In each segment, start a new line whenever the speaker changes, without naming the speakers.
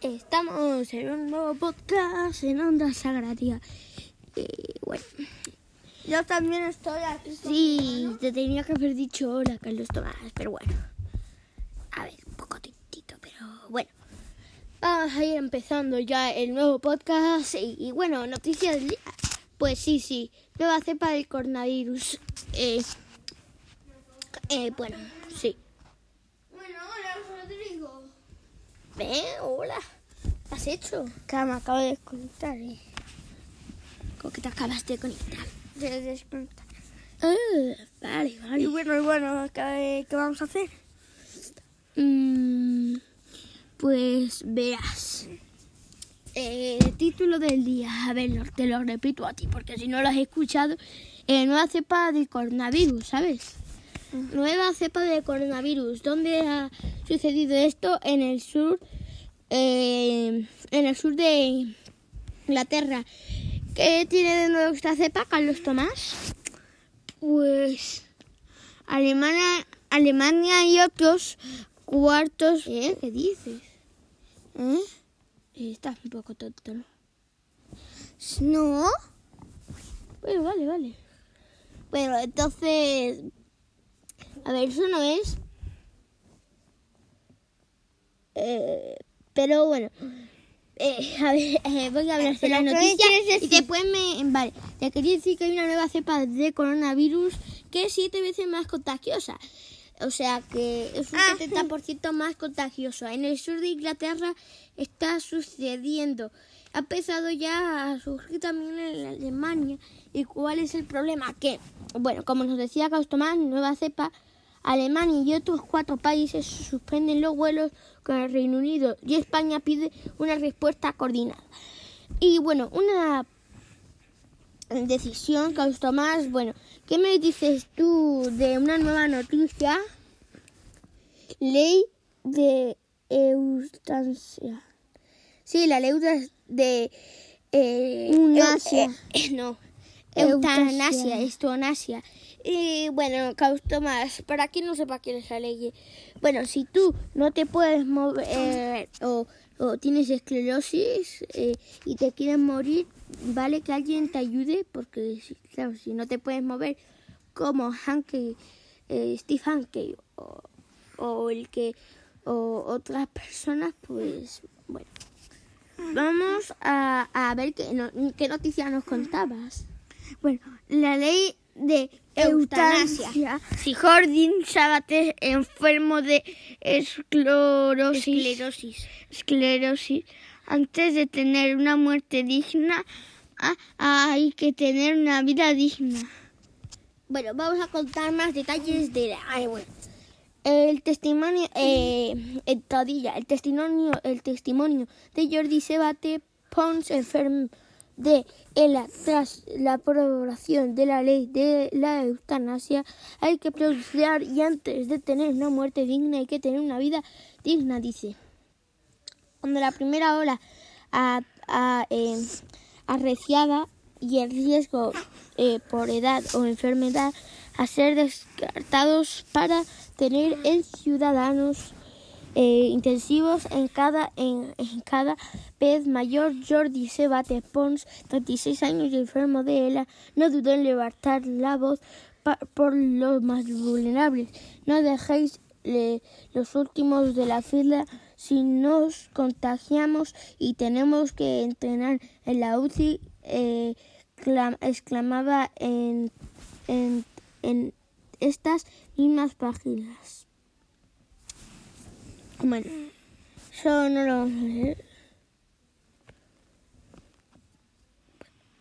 Estamos en un nuevo podcast en Onda Sagraria. Y bueno,
Yo también estoy aquí.
sí, te tenía que haber dicho hola, Carlos Tomás, pero bueno. A ver, un poco tintito, pero bueno. Vamos a ir empezando ya el nuevo podcast. Y, y bueno, noticias del día. Pues sí, sí, nueva cepa del coronavirus. Eh, eh. Bueno,
hola, Rodrigo.
Hola. ¿Qué has hecho?
Que me acabo de desconectar. Eh.
¿Cómo que te acabas de conectar?
De desconectar.
Ah, vale,
Y
vale.
bueno, y bueno, ¿qué, qué vamos a hacer?
Mm, pues verás. Eh, título del día. A ver, te lo repito a ti, porque si no lo has escuchado. Eh, nueva cepa de coronavirus, ¿sabes? Nueva cepa de coronavirus. ¿Dónde ha sucedido esto? En el sur. Eh, en el sur de Inglaterra. ¿Qué tiene de nuevo esta cepa, Carlos Tomás?
Pues Alemania, Alemania y otros cuartos.
¿Eh? ¿Qué dices?
¿Eh?
Estás un poco tonto, ¿no?
No.
Bueno, vale, vale. Bueno, entonces... A ver, eso no es... Eh, pero bueno... Eh, a ver, eh, voy a hablar de
Pero
la
¿qué
noticia
quieres
y después me... Vale, te quería decir que hay una nueva cepa de coronavirus que es siete veces más contagiosa. O sea que es un
Ah.
70% más contagioso. En el sur de Inglaterra está sucediendo. Ha empezado ya a surgir también en Alemania. ¿Y cuál es el problema? Que, bueno, como nos decía Carlos Tomás, nueva cepa, Alemania y otros cuatro países suspenden los vuelos con el Reino Unido y España pide una respuesta coordinada. Y bueno, una decisión, Carlos Tomás, bueno, ¿qué me dices tú de una nueva noticia? Ley de eutanasia. Sí, la ley de... eh,
Eunasia.
eu- eh, no,
Eutanasia.
eutanasia. Y bueno, Carlos Tomás, para quien no sepa qué es la ley, bueno, si tú no te puedes mover eh, o, o tienes esclerosis eh, y te quieres morir, vale que alguien te ayude, porque si- claro, si no te puedes mover, como Hankey, eh, Steve Hankey o, o el que o otras personas, pues bueno. Vamos a, a ver qué, no- qué noticia nos contabas.
Bueno, la ley de
Eutanasia.
eutanasia. Si Jordin Sabates, enfermo de esclerosis,
Esclerosis.
esclerosis, antes de tener una muerte digna, ah, hay que tener una vida digna.
Bueno, vamos a contar más detalles de la... bueno. El testimonio, eh, en Todilla, el testimonio, el testimonio de Jordi Sebate Pons, enfermo de ELA tras la aprobación de la ley de la eutanasia, hay que proceder y antes de tener una muerte digna hay que tener una vida digna, dice. Cuando la primera hora a, a, eh, arreciada y el riesgo eh, por edad o enfermedad a ser descartados para tener en ciudadanos eh, intensivos en cada, en, cada vez mayor. Jordi Sebate Pons, 36 años y enfermo de ELA, no dudó en levantar la voz por los más vulnerables. No dejéis los últimos de la fila si nos contagiamos y tenemos que entrenar en la UCI, eh, clam- exclamaba en, en, en estas mismas páginas. Bueno, eso no lo vamos a leer.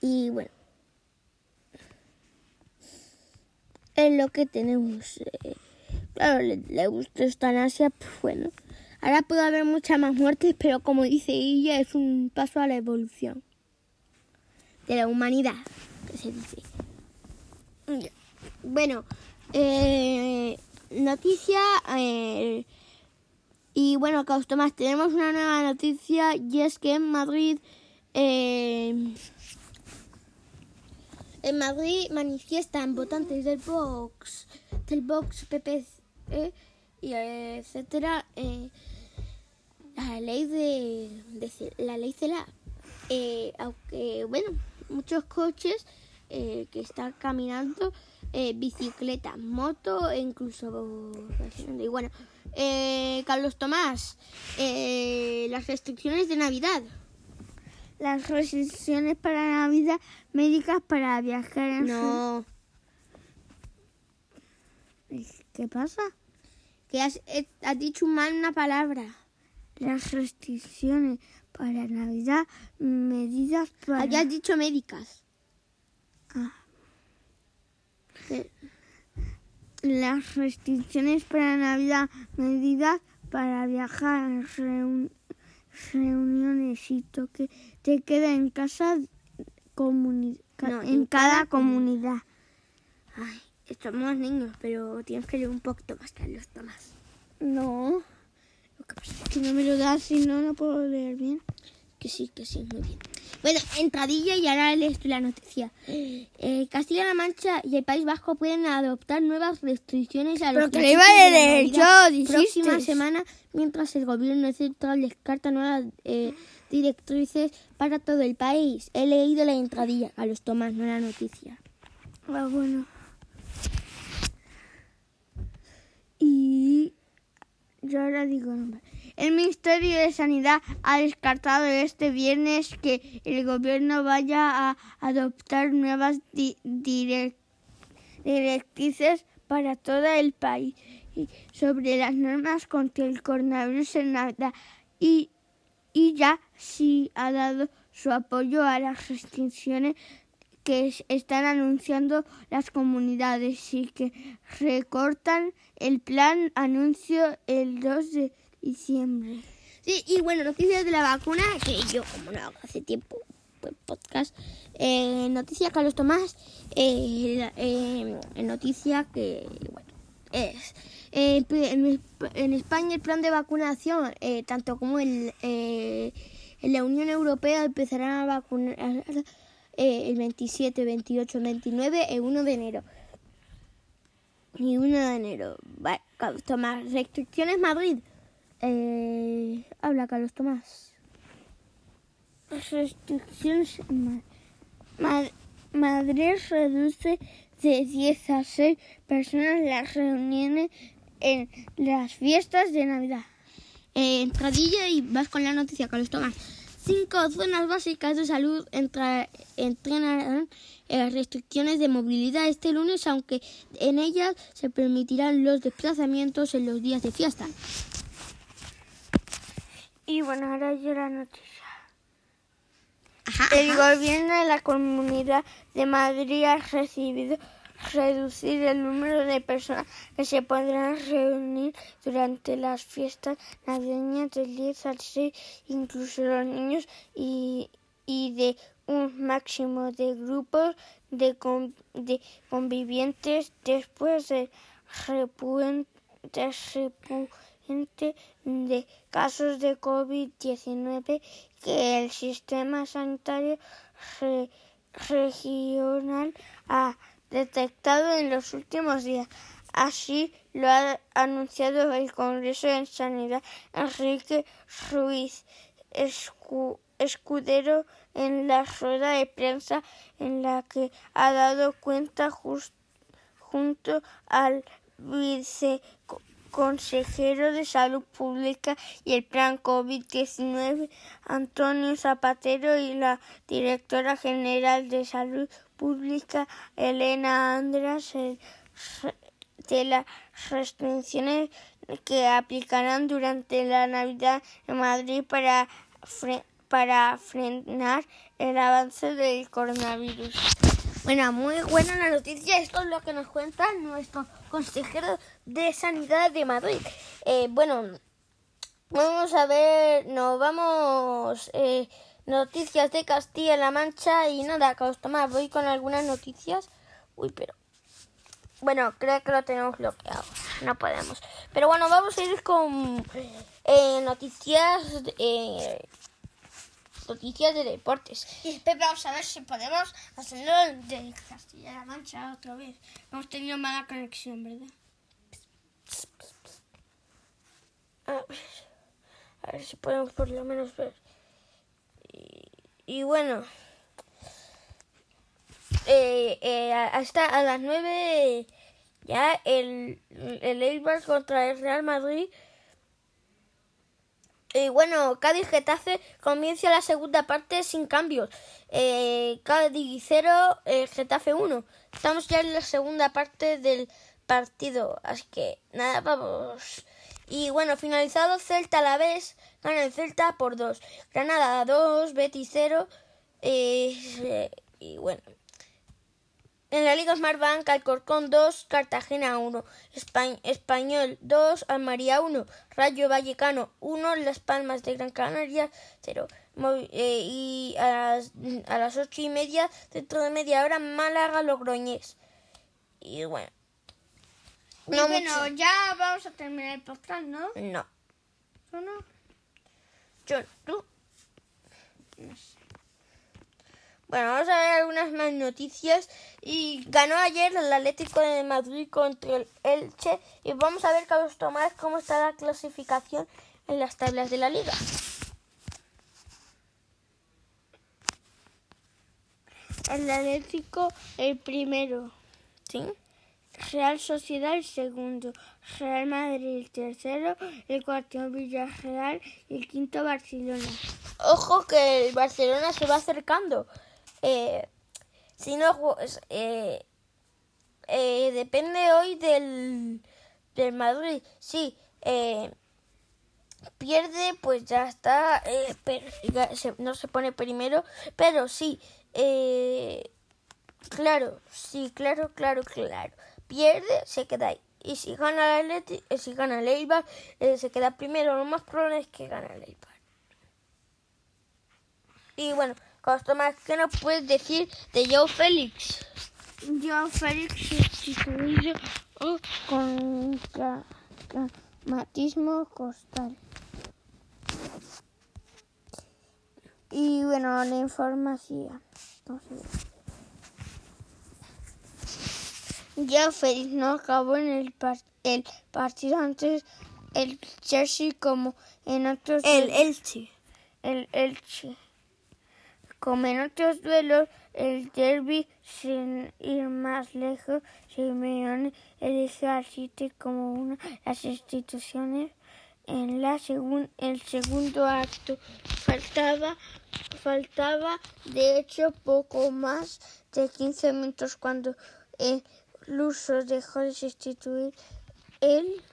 Y bueno, es lo que tenemos. eh, claro, le, le gusta eutanasia, pues bueno. Ahora puede haber muchas más muertes, pero como dice ella, es un paso a la evolución de la humanidad, que se dice. Bueno, eh, noticia. eh, y bueno, Caos Tomás, tenemos una nueva noticia y es que en Madrid. eh, en Madrid manifiestan votantes del Vox, del Vox PP, y etcétera, eh, la ley de, la ley CELA. Eh, aunque, bueno, muchos coches eh, que están caminando, bicicletas, moto e incluso... Y bueno, eh, Carlos Tomás, eh, las restricciones de Navidad.
Las restricciones para Navidad, médicas para viajar en
No,
¿Qué pasa?
que has, eh, has dicho mal una palabra.
Las restricciones para Navidad, medidas para...
Aquí has dicho médicas.
Ah. Las restricciones para Navidad, medidas para viajar, reun- reuniones y toque te queda en casa comuni- ca-
No,
en,
en
cada,
cada
comunidad.
Ay, somos niños, pero tienes que leer un poquito más, Carlos Tomás.
No, lo que pasa es que no me lo das si no, no puedo leer bien.
Que sí, que sí, muy bien. Bueno, entradilla y ahora lees tú la noticia. Eh, Castilla-La Mancha y el País Vasco pueden adoptar nuevas restricciones a los
Pero que le iba
de. Próxima semana, mientras el gobierno central descarta nuevas eh, directrices para todo el país. He leído la entradilla, a los Tomás, no la noticia.
Ah, bueno. Y yo ahora digo, el Ministerio de Sanidad ha descartado este viernes que el gobierno vaya a adoptar nuevas di- direc- directrices para todo el país sobre las normas contra el coronavirus en Navidad y, ya sí ha dado su apoyo a las restricciones que es- están anunciando las comunidades y que recortan el plan anuncio el 2 de diciembre.
Sí, y bueno, noticias de la vacuna, que yo como no hago hace tiempo pues, podcast. Eh, noticia Carlos Tomás, eh, eh, noticia que, bueno, es... eh, en, España el plan de vacunación, eh, tanto como el, eh, en la Unión Europea, empezarán a vacunar el 27, 28, 29 y 1 de enero. Y 1 de enero. Vale, Tomás. Restricciones Madrid. Eh, habla Carlos Tomás.
Restricciones. Ma- Ma- Madrid reduce de 10 a 6 personas las reuniones en las fiestas de Navidad.
Eh, entradilla y vas con la noticia, Carlos Tomás. Cinco zonas básicas de salud entra- entrenarán en las restricciones de movilidad este lunes, aunque en ellas se permitirán los desplazamientos en los días de fiesta.
Y bueno, ahora yo la noticia.
Ajá,
El gobierno de la Comunidad de Madrid ha decidido reducir el número de personas que se podrán reunir durante las fiestas navideñas del 10 al 6, incluso los niños, y, y de un máximo de grupos de, con- de convivientes después del repuen- del repunte de casos de COVID-19 que el sistema sanitario re- regional ha detectado en los últimos días. Así lo ha anunciado el Congreso de Sanidad Enrique Ruiz Escu- Escudero en la rueda de prensa en la que ha dado cuenta junto al viceconsejero de Salud Pública y el Plan COVID-19, Antonio Zapatero, y la directora general de Salud Pública, Elena Andras, re- de las restricciones que aplicarán durante la Navidad en Madrid para, para frenar el avance del coronavirus.
Bueno, muy buena la noticia. Esto es lo que nos cuenta nuestro consejero de Sanidad de Madrid. Eh, bueno, vamos a ver, nos vamos. eh, noticias de Castilla-La Mancha y nada, Tomás, voy con algunas noticias. Uy, pero. Bueno, creo que lo tenemos bloqueado. No podemos. Pero bueno, vamos a ir con eh, noticias. eh, noticias de deportes.
Y vamos a ver si podemos hacerlo de Castilla-La Mancha otra vez. Hemos tenido mala conexión, ¿verdad?
A ver. A ver si podemos por lo menos ver. Y, bueno, eh, eh, hasta a las 9 ya el, el Eibar contra el Real Madrid. Y bueno, Cádiz Getafe comienza la segunda parte sin cambios. Eh, Cádiz 0, eh, Getafe 1. Estamos ya en la segunda parte del partido. Así que nada, vamos. Y bueno, finalizado Celta a la vez, gana el Celta por 2. Granada 2, Betis 0. Eh, y bueno. En la Liga Smartbank, Alcorcón 2, Cartagena 1, Español 2, Almaría 1, Rayo Vallecano 1, Las Palmas de Gran Canaria 0. Eh, y a las, a las ocho y media, dentro de media hora, Málaga Logroñés. Y bueno,
no bueno, ya vamos a terminar el podcast, ¿no?
No.
¿O no?
Yo, tú. No sé. Bueno, vamos a ver algunas más noticias. Y ganó ayer el Atlético de Madrid contra el Elche. Y vamos a ver, Carlos Tomás, cómo está la clasificación en las tablas de la liga.
El Atlético el primero.
¿Sí?
Real Sociedad el segundo, Real Madrid el tercero, el cuarto Villarreal y el quinto Barcelona.
Ojo que el Barcelona se va acercando. Eh, si no, eh, eh, depende hoy del, del Madrid. Sí, eh, pierde, pues ya está, eh, no se pone primero, pero sí, eh, claro, sí, claro, claro, claro pierde, se queda ahí. Y si gana el eh, si gana el Eibar, eh, se queda primero. Lo más probable es que gane el Eibar. Y bueno, Tomás, ¿qué nos puedes decir de Joe Félix?
Joe Félix sustituido con traumatismo costal. Y bueno, la información. Ya Félix no acabó en el, el partido antes el Chelsea como en otros
el Elche.
El Elche. Como en otros duelos el derby sin ir más lejos Simeone eligió al City como una de las instituciones. En la segun, el segundo acto faltaba faltaba de hecho poco más de 15 minutos cuando el Luso dejó de sustituir el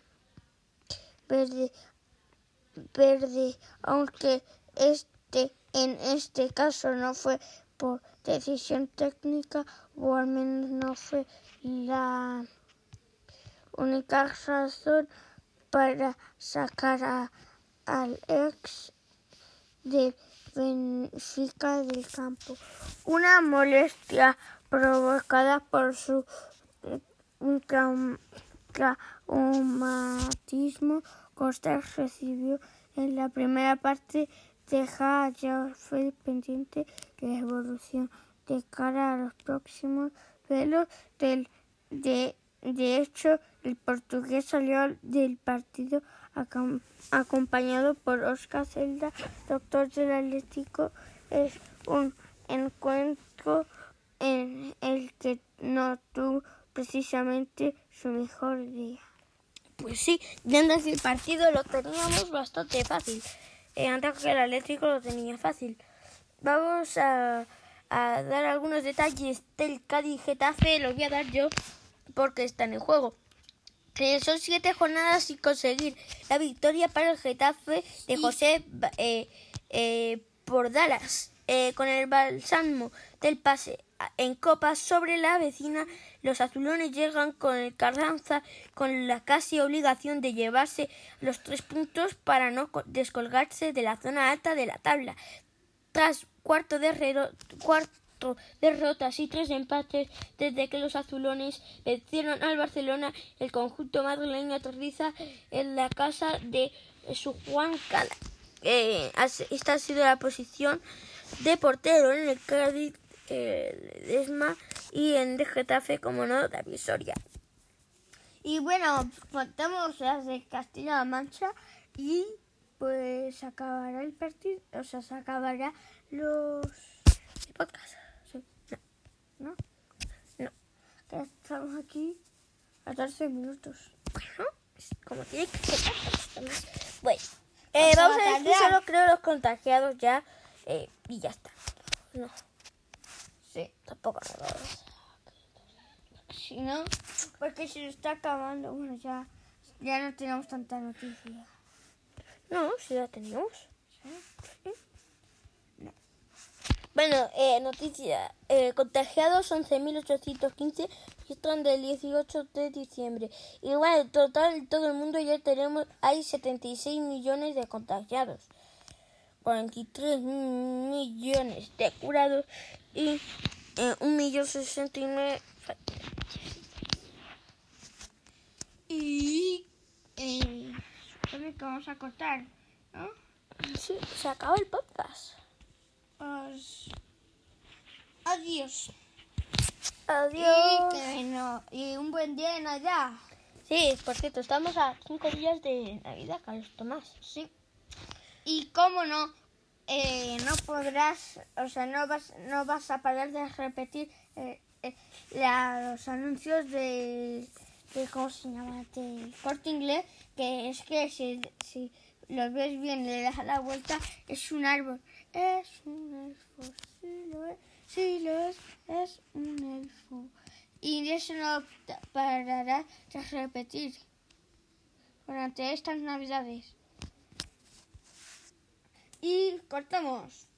verde, aunque este en este caso no fue por decisión técnica o al menos no fue la única razón para sacar a, al ex de Benfica del campo. Una molestia provocada por su un traumatismo Costa recibió en la primera parte deja ya fue pendiente la evolución de cara a los próximos velos del de, de hecho el portugués salió del partido acompañado por Oscar Celda, doctor del Atlético. Es un encuentro en el que no tuvo precisamente su mejor día.
Pues sí, ya antes el partido lo teníamos bastante fácil. Eh, antes que el Atlético lo tenía fácil. Vamos a, a dar algunos detalles del Cádiz Getafe, los voy a dar yo porque está en el juego. Eh, son siete jornadas sin conseguir la victoria para el Getafe de José eh, eh, por Dallas. Con el balsamo del pase en copa sobre la vecina, los azulones llegan con el Carranza con la casi obligación de llevarse los tres puntos para no descolgarse de la zona alta de la tabla. Tras cuarto, de cuarto derrotas y tres empates desde que los azulones vencieron al Barcelona, el conjunto madrileño aterriza en la casa de su Juan Cala. Eh, esta ha sido la posición de portero en el Cádiz el Esma y en Getafe, como no, David Soria.
Y bueno, faltamos las de Castilla-La Mancha y pues acabará el partido, o sea, se acabará los
El podcast.
Sí. No. No. Que estamos aquí a 14 minutos.
Bueno, como tiene que ser. Bueno, eh,
Vamos a
decir solo creo los contagiados ya eh, y ya está. No,
Sí.
tampoco
Si no, porque se está acabando. Bueno, ya, ya no tenemos tanta noticia.
No, si la tenemos. Bueno, eh, noticia. Eh, contagiados 11.815 registran del 18 de diciembre. Y bueno, en total en todo el mundo ya tenemos, hay 76 millones de contagiados. 43 millones de curados y eh, 1.069
Y eh, supone que vamos a cortar, ¿no?
Sí, se acaba el podcast.
Pues, adiós.
Adiós.
Y, que no- y un buen día de Navidad.
Sí, por cierto, estamos a 5 días de Navidad, Carlos Tomás.
Sí. Y cómo no, eh, no podrás, o sea, no vas, no vas a parar de repetir eh, eh, los anuncios de, de, ¿cómo se llama? Del corte inglés, que es que si, si lo ves bien, le das la vuelta, es un árbol. Es un elfo, si lo es, si lo es, es un elfo. Y eso no parará de repetir durante estas navidades. Y cortamos.